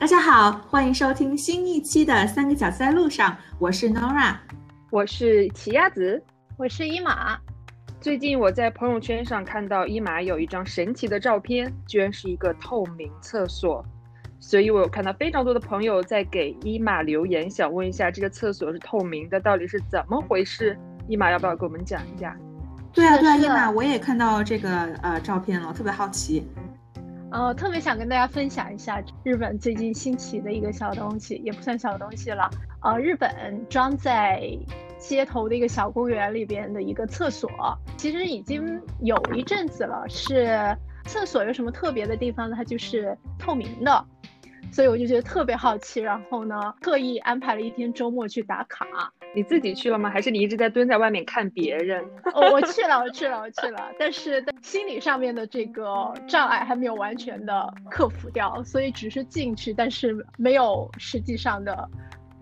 大家好，欢迎收听新一期的《三个小子在路上》，我是 Nora，我是奇亚子，我是伊玛。最近我在朋友圈上看到伊玛有一张神奇的照片，居然是一个透明厕所，所以我有看到非常多的朋友在给伊玛留言，想问一下这个厕所是透明的，到底是怎么回事？伊玛要不要给我们讲一下？对啊，对啊，伊玛，我也看到这个呃照片了，特别好奇。呃，特别想跟大家分享一下日本最近新奇的一个小东西，也不算小东西了。呃，日本装在街头的一个小公园里边的一个厕所，其实已经有一阵子了。是厕所有什么特别的地方呢？它就是透明的。所以我就觉得特别好奇，然后呢，特意安排了一天周末去打卡。你自己去了吗？还是你一直在蹲在外面看别人？哦，我去了，我去了，我去了。但是心理上面的这个障碍还没有完全的克服掉，所以只是进去，但是没有实际上的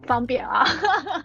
方便啊。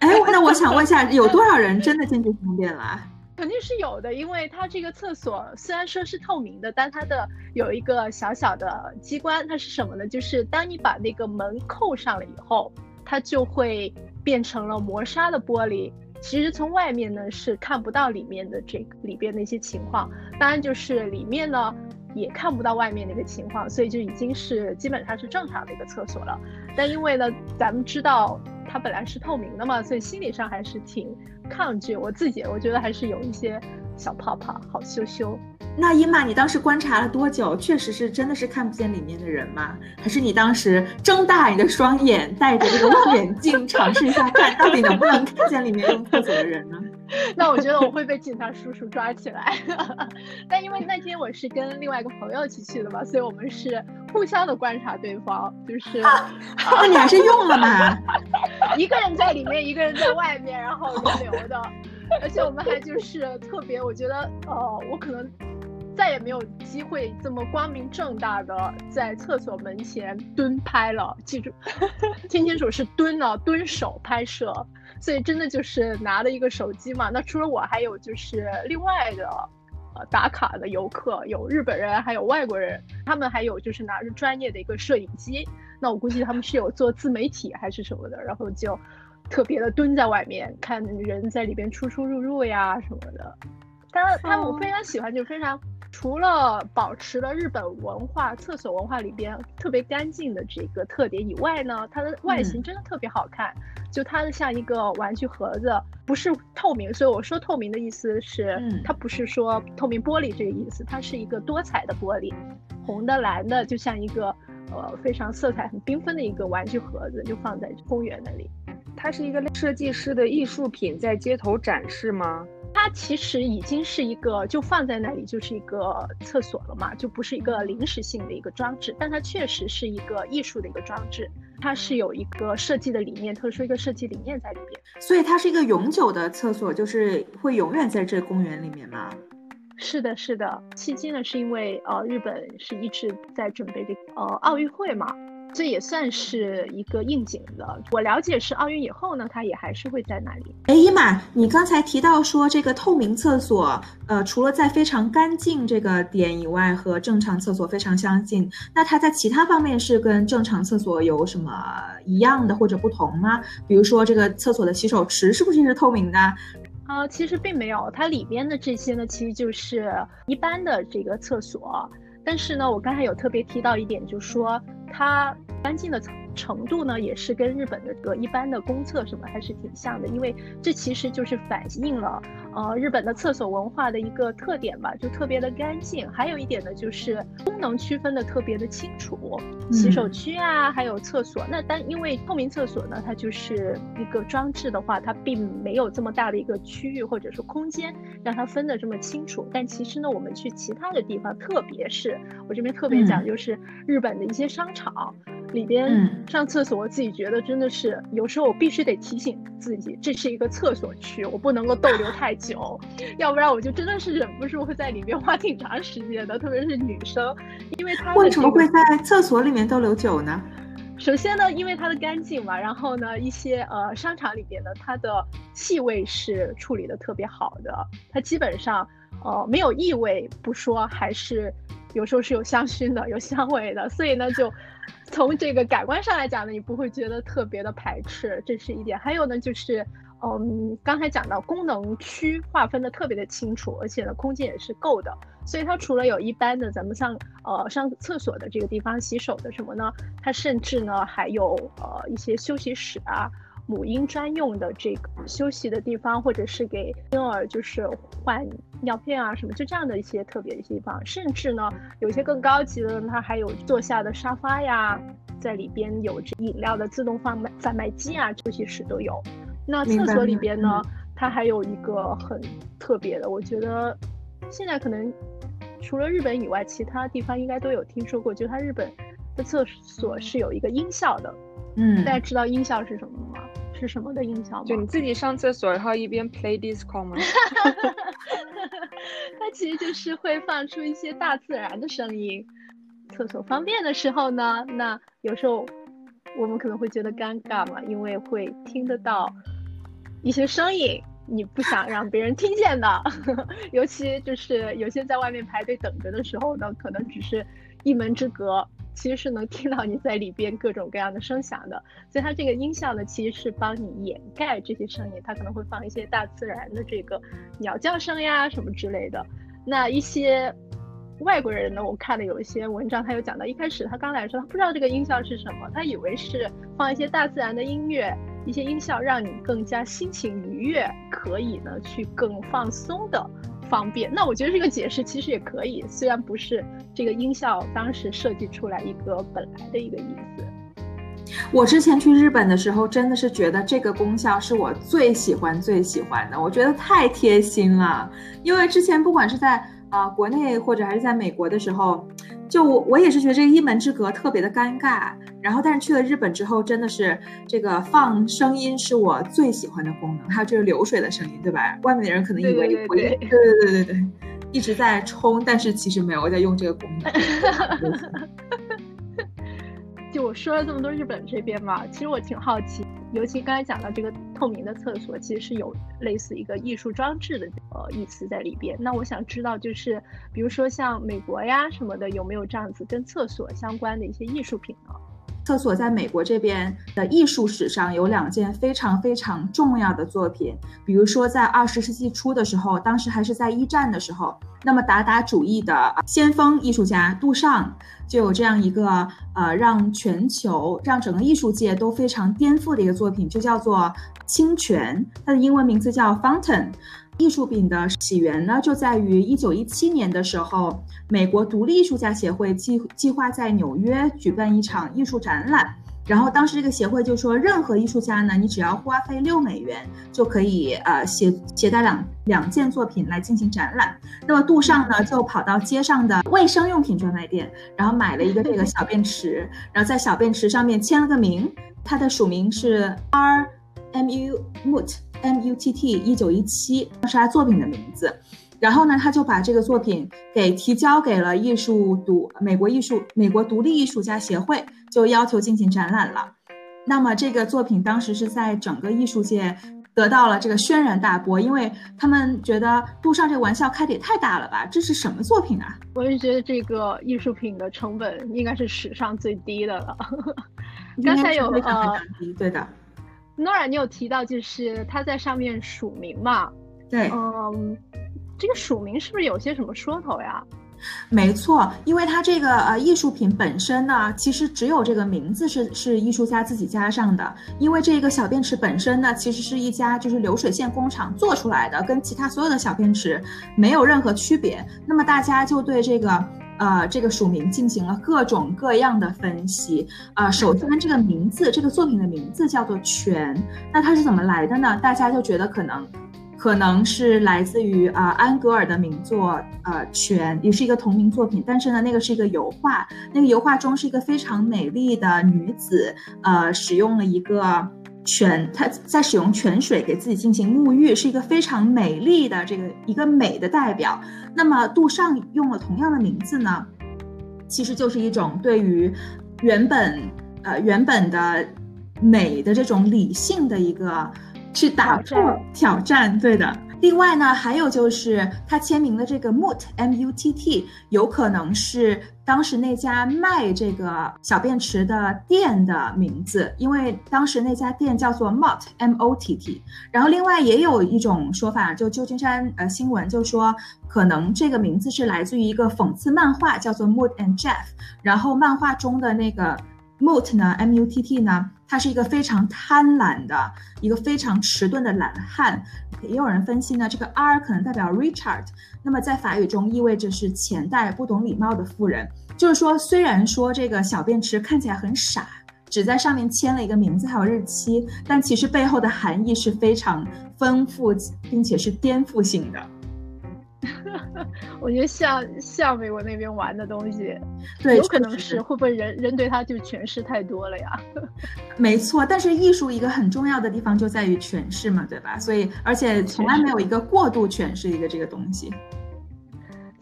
哎，那我想问一下，有 多少人真的进去方便了？肯定是有的，因为它这个厕所虽然说是透明的，但它的有一个小小的机关，它是什么呢？就是当你把那个门扣上了以后，它就会变成了磨砂的玻璃。其实从外面呢是看不到里面的这个里边的一些情况，当然就是里面呢也看不到外面的一个情况，所以就已经是基本上是正常的一个厕所了。但因为呢，咱们知道它本来是透明的嘛，所以心理上还是挺。抗拒我自己，我觉得还是有一些小泡泡，好羞羞。那伊玛，你当时观察了多久？确实是真的是看不见里面的人吗？还是你当时睁大你的双眼，戴着这个望远镜，尝试一下看到底能不能看见里面用厕所的人呢？那我觉得我会被警察叔叔抓起来。但因为那天我是跟另外一个朋友一起去的嘛，所以我们是互相的观察对方。就是，那你还是用了嘛？一个人在里面，一个人在外面，然后轮流的。而且我们还就是特别，我觉得，呃，我可能再也没有机会这么光明正大的在厕所门前蹲拍了。记住，听清楚是蹲了，蹲手拍摄。所以真的就是拿了一个手机嘛。那除了我，还有就是另外的，呃，打卡的游客，有日本人，还有外国人，他们还有就是拿着专业的一个摄影机。那我估计他们是有做自媒体还是什么的，然后就特别的蹲在外面看人在里边出出入入呀什么的。他们我非常喜欢，就非常。除了保持了日本文化厕所文化里边特别干净的这个特点以外呢，它的外形真的特别好看。就它的像一个玩具盒子，不是透明，所以我说透明的意思是，它不是说透明玻璃这个意思，它是一个多彩的玻璃，红的、蓝的，就像一个呃非常色彩很缤纷的一个玩具盒子，就放在公园那里。它是一个设计师的艺术品，在街头展示吗？它其实已经是一个，就放在那里就是一个厕所了嘛，就不是一个临时性的一个装置，但它确实是一个艺术的一个装置，它是有一个设计的理念，特殊一个设计理念在里边，所以它是一个永久的厕所，就是会永远在这公园里面吗？是的，是的，迄今呢是因为呃日本是一直在准备这个呃奥运会嘛。这也算是一个应景的。我了解是奥运以后呢，它也还是会在那里。哎，伊玛，你刚才提到说这个透明厕所，呃，除了在非常干净这个点以外，和正常厕所非常相近。那它在其他方面是跟正常厕所有什么一样的或者不同吗？比如说这个厕所的洗手池是不是也是透明的？呃，其实并没有，它里边的这些呢，其实就是一般的这个厕所。但是呢，我刚才有特别提到一点，就是说它干净的层度呢，也是跟日本的个一般的公厕什么还是挺像的，因为这其实就是反映了。呃，日本的厕所文化的一个特点吧，就特别的干净。还有一点呢，就是功能区分的特别的清楚，洗手区啊，还有厕所。那但因为透明厕所呢，它就是一个装置的话，它并没有这么大的一个区域或者说空间让它分的这么清楚。但其实呢，我们去其他的地方，特别是我这边特别讲，就是日本的一些商场。里边上厕所，我自己觉得真的是有时候我必须得提醒自己，这是一个厕所区，我不能够逗留太久，要不然我就真的是忍不住会在里面花挺长时间的，特别是女生，因为她为什么会在厕所里面逗留久呢？首先呢，因为它的干净嘛，然后呢，一些呃商场里边呢它的气味是处理的特别好的，它基本上呃没有异味不说，还是。有时候是有香薰的，有香味的，所以呢，就从这个感官上来讲呢，你不会觉得特别的排斥，这是一点。还有呢，就是。嗯，刚才讲到功能区划分的特别的清楚，而且呢空间也是够的，所以它除了有一般的咱们上呃上厕所的这个地方洗手的什么呢，它甚至呢还有呃一些休息室啊，母婴专用的这个休息的地方，或者是给婴儿就是换尿片啊什么，就这样的一些特别的地方，甚至呢有些更高级的，它还有坐下的沙发呀，在里边有这饮料的自动贩卖贩卖机啊，休息室都有。那厕所里边呢，它还有一个很特别的，我觉得现在可能除了日本以外，其他地方应该都有听说过，就它日本的厕所是有一个音效的。嗯，大家知道音效是什么吗？是什么的音效吗？就你自己上厕所，然后一边 play disco 吗？它其实就是会放出一些大自然的声音。厕所方便的时候呢，那有时候我们可能会觉得尴尬嘛，因为会听得到。一些声音你不想让别人听见的，尤其就是有些在外面排队等着的时候呢，可能只是一门之隔，其实是能听到你在里边各种各样的声响的。所以它这个音效呢，其实是帮你掩盖这些声音，它可能会放一些大自然的这个鸟叫声呀什么之类的。那一些外国人呢，我看了有一些文章，他有讲到，一开始他刚来的时候，他不知道这个音效是什么，他以为是放一些大自然的音乐。一些音效让你更加心情愉悦，可以呢去更放松的方便。那我觉得这个解释其实也可以，虽然不是这个音效当时设计出来一个本来的一个意思。我之前去日本的时候，真的是觉得这个功效是我最喜欢最喜欢的，我觉得太贴心了。因为之前不管是在啊国内或者还是在美国的时候。就我我也是觉得这个一门之隔特别的尴尬，然后但是去了日本之后，真的是这个放声音是我最喜欢的功能，还有就是流水的声音，对吧？外面的人可能以为我对对对对对，一直在冲，但是其实没有我在用这个功能。就我说了这么多日本这边嘛，其实我挺好奇，尤其刚才讲到这个透明的厕所，其实是有类似一个艺术装置的呃意思在里边。那我想知道，就是比如说像美国呀什么的，有没有这样子跟厕所相关的一些艺术品呢？厕所在美国这边的艺术史上有两件非常非常重要的作品，比如说在二十世纪初的时候，当时还是在一战的时候，那么达达主义的先锋艺术家杜尚就有这样一个呃让全球让整个艺术界都非常颠覆的一个作品，就叫做清泉，它的英文名字叫 Fountain。艺术品的起源呢，就在于一九一七年的时候，美国独立艺术家协会计计划在纽约举办一场艺术展览。然后当时这个协会就说，任何艺术家呢，你只要花费六美元就可以呃携携带两两件作品来进行展览。那么杜尚呢，就跑到街上的卫生用品专卖店，然后买了一个这个小便池，然后在小便池上面签了个名，他的署名是 R M U Mout。M U T T 一九一七是他作品的名字，然后呢，他就把这个作品给提交给了艺术独美国艺术美国独立艺术家协会，就要求进行展览了。那么这个作品当时是在整个艺术界得到了这个轩然大波，因为他们觉得杜尚这个玩笑开的也太大了吧，这是什么作品啊？我就觉得这个艺术品的成本应该是史上最低的了。刚才有呃，对的。Nora，你有提到就是他在上面署名嘛？对，嗯，这个署名是不是有些什么说头呀？没错，因为它这个呃艺术品本身呢，其实只有这个名字是是艺术家自己加上的。因为这个小便池本身呢，其实是一家就是流水线工厂做出来的，跟其他所有的小便池没有任何区别。那么大家就对这个。呃，这个署名进行了各种各样的分析。啊，首先这个名字，这个作品的名字叫做“泉”，那它是怎么来的呢？大家就觉得可能，可能是来自于啊安格尔的名作呃《泉》，也是一个同名作品。但是呢，那个是一个油画，那个油画中是一个非常美丽的女子，呃，使用了一个。泉，他在使用泉水给自己进行沐浴，是一个非常美丽的这个一个美的代表。那么杜尚用了同样的名字呢，其实就是一种对于原本呃原本的美的这种理性的一个去打破挑战。对的，另外呢，还有就是他签名的这个 Mutt M U T T，有可能是当时那家卖这个小便池的店的名字，因为当时那家店叫做 Mott M O T T。然后另外也有一种说法，就旧金山呃新闻就说，可能这个名字是来自于一个讽刺漫画，叫做 Mutt and Jeff。然后漫画中的那个 Mutt 呢，M U T T 呢，他是一个非常贪婪的一个非常迟钝的懒汉。也有人分析呢，这个 R 可能代表 Richard，那么在法语中意味着是钱袋、不懂礼貌的富人。就是说，虽然说这个小便池看起来很傻，只在上面签了一个名字还有日期，但其实背后的含义是非常丰富，并且是颠覆性的。我觉得像像美国那边玩的东西，对，有可能是会不会人人对他就诠释太多了呀？没错，但是艺术一个很重要的地方就在于诠释嘛，对吧？所以而且从来没有一个过度诠释一个这个东西。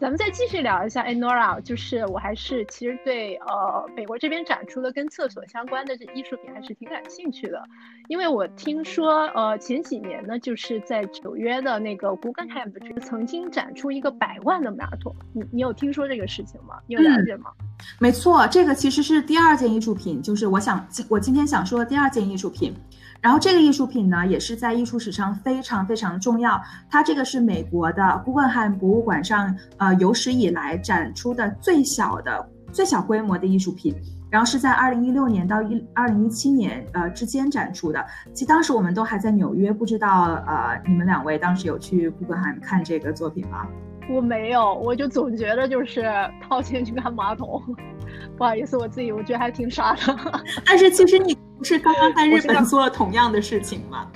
咱们再继续聊一下 Anora，就是我还是其实对呃美国这边展出的跟厕所相关的这艺术品还是挺感兴趣的，因为我听说呃前几年呢就是在纽约的那个 Guggenheim 曾经展出一个百万的马桶，你你有听说这个事情吗？你有了解吗？没错，这个其实是第二件艺术品，就是我想我今天想说的第二件艺术品。然后这个艺术品呢，也是在艺术史上非常非常重要。它这个是美国的古根汉博物馆上，呃，有史以来展出的最小的、最小规模的艺术品。然后是在二零一六年到一二零一七年，呃之间展出的。其实当时我们都还在纽约，不知道呃你们两位当时有去古根汉看这个作品吗？我没有，我就总觉得就是掏钱去看马桶。不好意思，我自己我觉得还挺傻的。但是其实你不是刚刚在日本做了同样的事情吗？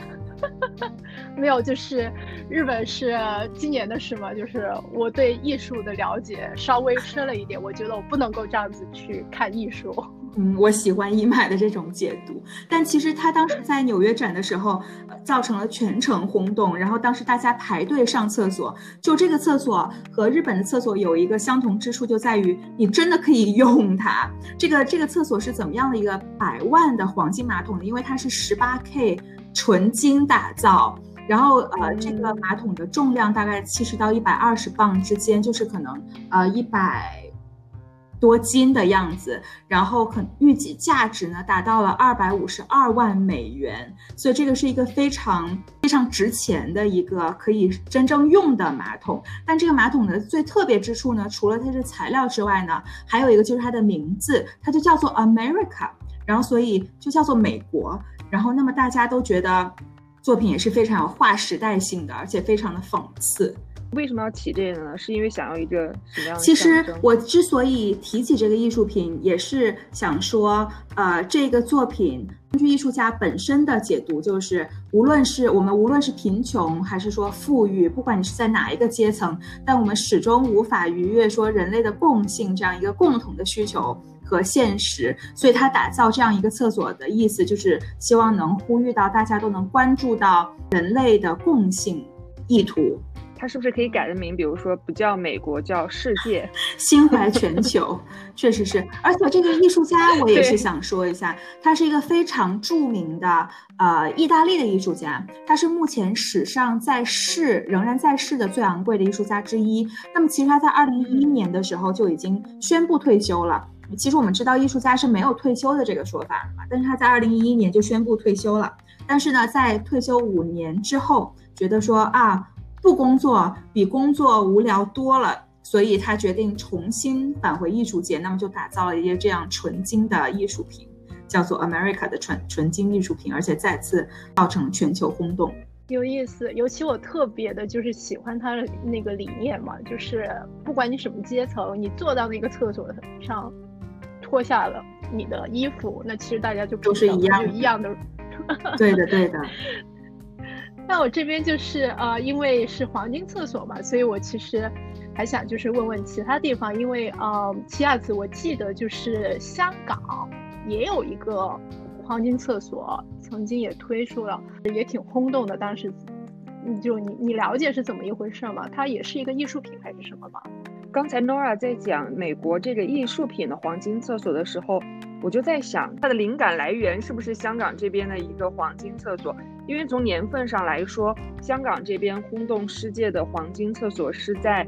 没有，就是日本是今年的事嘛，就是我对艺术的了解稍微深了一点，我觉得我不能够这样子去看艺术。嗯，我喜欢伊买的这种解读，但其实他当时在纽约展的时候，造成了全城轰动，然后当时大家排队上厕所，就这个厕所和日本的厕所有一个相同之处，就在于你真的可以用它。这个这个厕所是怎么样的一个百万的黄金马桶呢？因为它是十八 K 纯金打造，然后呃，这个马桶的重量大概七十到一百二十磅之间，就是可能呃一百。多金的样子，然后可预计价值呢达到了二百五十二万美元，所以这个是一个非常非常值钱的一个可以真正用的马桶。但这个马桶的最特别之处呢，除了它的材料之外呢，还有一个就是它的名字，它就叫做 America，然后所以就叫做美国。然后那么大家都觉得作品也是非常有划时代性的，而且非常的讽刺。为什么要起这个呢？是因为想要一个什么样的？其实我之所以提起这个艺术品，也是想说，呃，这个作品根据艺术家本身的解读，就是无论是我们无论是贫穷还是说富裕，不管你是在哪一个阶层，但我们始终无法逾越说人类的共性这样一个共同的需求和现实。所以他打造这样一个厕所的意思，就是希望能呼吁到大家都能关注到人类的共性意图。它是不是可以改个名？比如说不叫美国，叫世界，心怀全球，确实是。而且这个艺术家，我也是想说一下，他是一个非常著名的呃意大利的艺术家，他是目前史上在世仍然在世的最昂贵的艺术家之一。那么其实他在二零一一年的时候就已经宣布退休了。其实我们知道艺术家是没有退休的这个说法嘛，但是他在二零一一年就宣布退休了。但是呢，在退休五年之后，觉得说啊。不工作比工作无聊多了，所以他决定重新返回艺术界，那么就打造了一些这样纯金的艺术品，叫做 America 的纯纯金艺术品，而且再次造成全球轰动。有意思，尤其我特别的就是喜欢他的那个理念嘛，就是不管你什么阶层，你坐到那个厕所上，脱下了你的衣服，那其实大家就都是一样一样的。对的，对的。那我这边就是呃，因为是黄金厕所嘛，所以我其实还想就是问问其他地方，因为呃，七亚子我记得就是香港也有一个黄金厕所，曾经也推出了，也挺轰动的。当时，就你你了解是怎么一回事吗？它也是一个艺术品还是什么吗？刚才 Nora 在讲美国这个艺术品的黄金厕所的时候。我就在想，它的灵感来源是不是香港这边的一个黄金厕所？因为从年份上来说，香港这边轰动世界的黄金厕所是在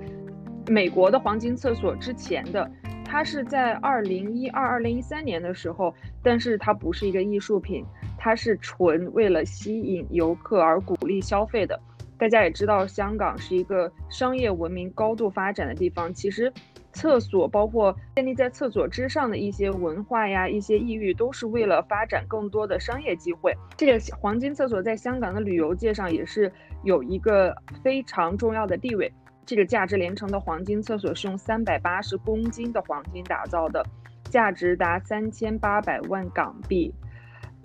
美国的黄金厕所之前的，它是在二零一二、二零一三年的时候，但是它不是一个艺术品，它是纯为了吸引游客而鼓励消费的。大家也知道，香港是一个商业文明高度发展的地方，其实。厕所包括建立在厕所之上的一些文化呀，一些异域，都是为了发展更多的商业机会。这个黄金厕所在香港的旅游界上也是有一个非常重要的地位。这个价值连城的黄金厕所是用三百八十公斤的黄金打造的，价值达三千八百万港币。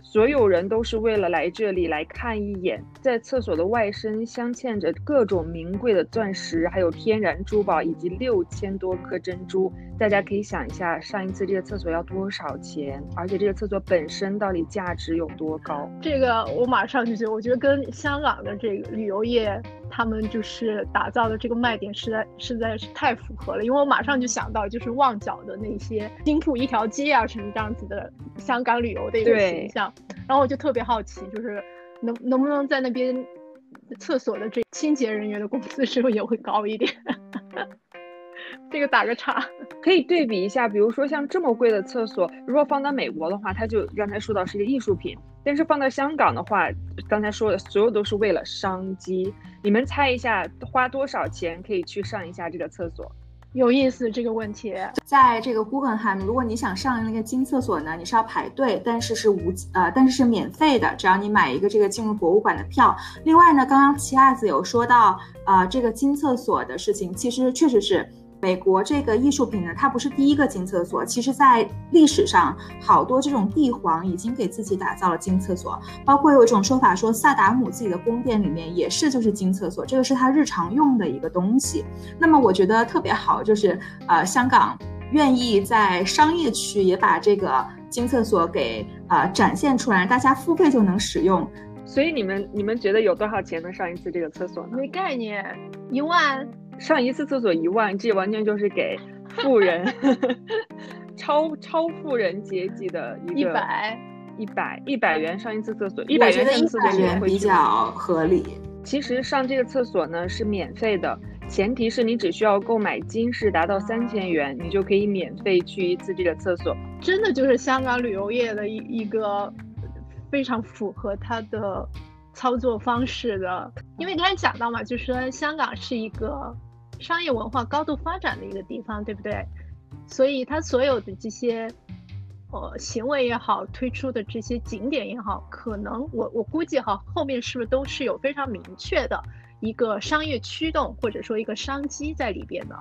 所有人都是为了来这里来看一眼，在厕所的外身镶嵌着各种名贵的钻石，还有天然珠宝，以及六千多颗珍珠。大家可以想一下，上一次这个厕所要多少钱？而且这个厕所本身到底价值有多高？这个我马上就觉得，我觉得跟香港的这个旅游业。他们就是打造的这个卖点，实在实在是太符合了。因为我马上就想到，就是旺角的那些金铺一条街啊，成这样子的香港旅游的一个形象。然后我就特别好奇，就是能能不能在那边厕所的这清洁人员的工资是不是也会高一点？这个打个岔，可以对比一下，比如说像这么贵的厕所，如果放到美国的话，它就刚才说到是一个艺术品；但是放到香港的话，刚才说的所有都是为了商机。你们猜一下，花多少钱可以去上一下这个厕所？有意思这个问题，在这个 Guggenheim，如果你想上那个金厕所呢，你是要排队，但是是无呃，但是是免费的，只要你买一个这个进入博物馆的票。另外呢，刚刚齐亚子有说到啊，这个金厕所的事情，其实确实是。美国这个艺术品呢，它不是第一个金厕所。其实，在历史上，好多这种帝皇已经给自己打造了金厕所，包括有一种说法说，萨达姆自己的宫殿里面也是就是金厕所，这个是他日常用的一个东西。那么，我觉得特别好，就是呃，香港愿意在商业区也把这个金厕所给呃展现出来，大家付费就能使用。所以，你们你们觉得有多少钱能上一次这个厕所呢？没概念，一万。上一次厕所一万，这完全就是给富人，超超富人阶级的一个一百一百一百元上一次厕所，一百元上一次厕所比较合理。其实上这个厕所呢是免费的，前提是你只需要购买金饰达到三千元，你就可以免费去一次这个厕所。真的就是香港旅游业的一一个非常符合它的操作方式的，因为刚才讲到嘛，就是说香港是一个。商业文化高度发展的一个地方，对不对？所以它所有的这些，呃，行为也好，推出的这些景点也好，可能我我估计哈，后面是不是都是有非常明确的一个商业驱动，或者说一个商机在里边的？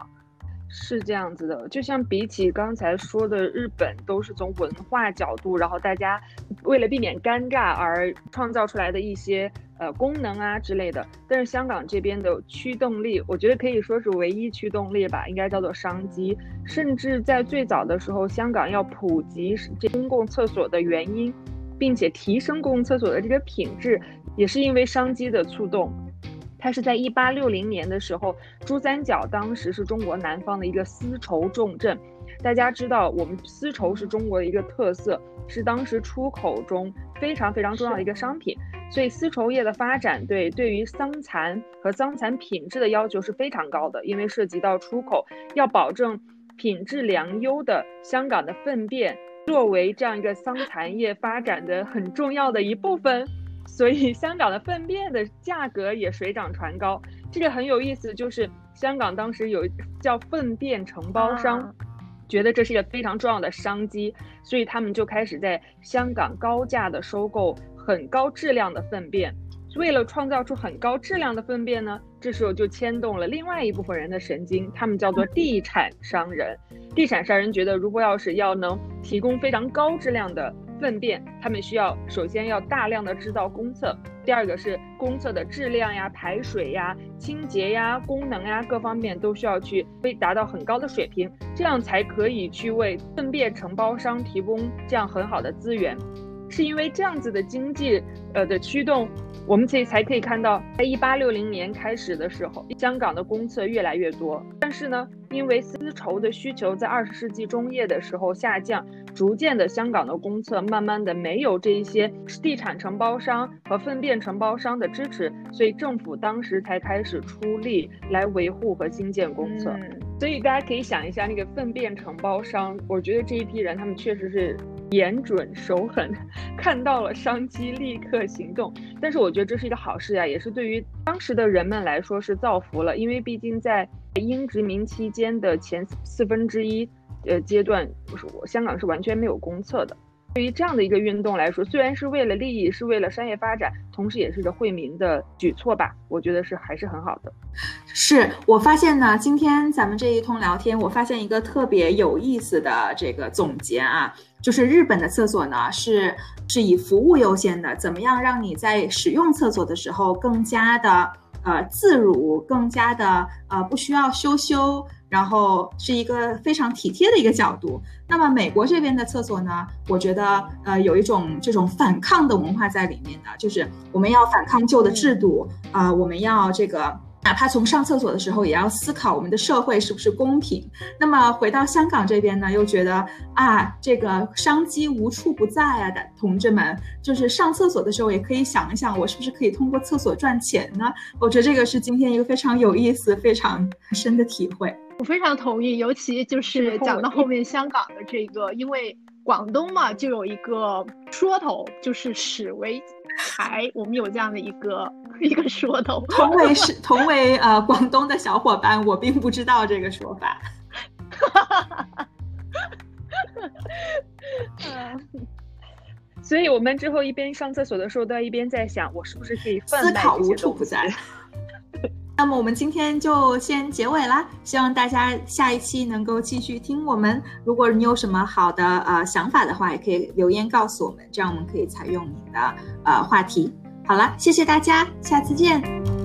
是这样子的，就像比起刚才说的日本，都是从文化角度，然后大家为了避免尴尬而创造出来的一些呃功能啊之类的。但是香港这边的驱动力，我觉得可以说是唯一驱动力吧，应该叫做商机。甚至在最早的时候，香港要普及这公共厕所的原因，并且提升公共厕所的这个品质，也是因为商机的触动。它是在一八六零年的时候，珠三角当时是中国南方的一个丝绸重镇。大家知道，我们丝绸是中国的一个特色，是当时出口中非常非常重要的一个商品。所以，丝绸业的发展对对于桑蚕和桑蚕品质的要求是非常高的，因为涉及到出口，要保证品质良优的香港的粪便，作为这样一个桑蚕业发展的很重要的一部分。所以香港的粪便的价格也水涨船高，这个很有意思。就是香港当时有叫粪便承包商，觉得这是一个非常重要的商机，所以他们就开始在香港高价的收购很高质量的粪便。为了创造出很高质量的粪便呢，这时候就牵动了另外一部分人的神经，他们叫做地产商人。地产商人觉得，如果要是要能提供非常高质量的。粪便，他们需要首先要大量的制造公厕，第二个是公厕的质量呀、排水呀、清洁呀、功能呀各方面都需要去被达到很高的水平，这样才可以去为粪便承包商提供这样很好的资源。是因为这样子的经济呃的驱动，我们以才可以看到，在一八六零年开始的时候，香港的公厕越来越多，但是呢。因为丝绸的需求在二十世纪中叶的时候下降，逐渐的香港的公厕慢慢的没有这一些地产承包商和粪便承包商的支持，所以政府当时才开始出力来维护和新建公厕。所以大家可以想一下，那个粪便承包商，我觉得这一批人他们确实是。眼准手狠，看到了商机，立刻行动。但是我觉得这是一个好事呀，也是对于当时的人们来说是造福了。因为毕竟在英殖民期间的前四分之一呃阶段，是我香港是完全没有公厕的。对于这样的一个运动来说，虽然是为了利益，是为了商业发展，同时也是个惠民的举措吧，我觉得是还是很好的。是我发现呢，今天咱们这一通聊天，我发现一个特别有意思的这个总结啊，就是日本的厕所呢是是以服务优先的，怎么样让你在使用厕所的时候更加的呃自如，更加的呃不需要羞羞。然后是一个非常体贴的一个角度。那么美国这边的厕所呢，我觉得呃有一种这种反抗的文化在里面的，就是我们要反抗旧的制度啊，我们要这个。哪怕从上厕所的时候，也要思考我们的社会是不是公平。那么回到香港这边呢，又觉得啊，这个商机无处不在啊同志们，就是上厕所的时候也可以想一想，我是不是可以通过厕所赚钱呢？我觉得这个是今天一个非常有意思、非常深的体会。我非常同意，尤其就是讲到后面香港的这个，因为广东嘛，就有一个说头，就是史为财，我们有这样的一个。一个说头，同为是同为呃广东的小伙伴，我并不知道这个说法。所以，我们之后一边上厕所的时候，都要一边在想，我是不是可以思考无处不在。那么，我们今天就先结尾啦，希望大家下一期能够继续听我们。如果你有什么好的呃想法的话，也可以留言告诉我们，这样我们可以采用你的呃话题。好了，谢谢大家，下次见。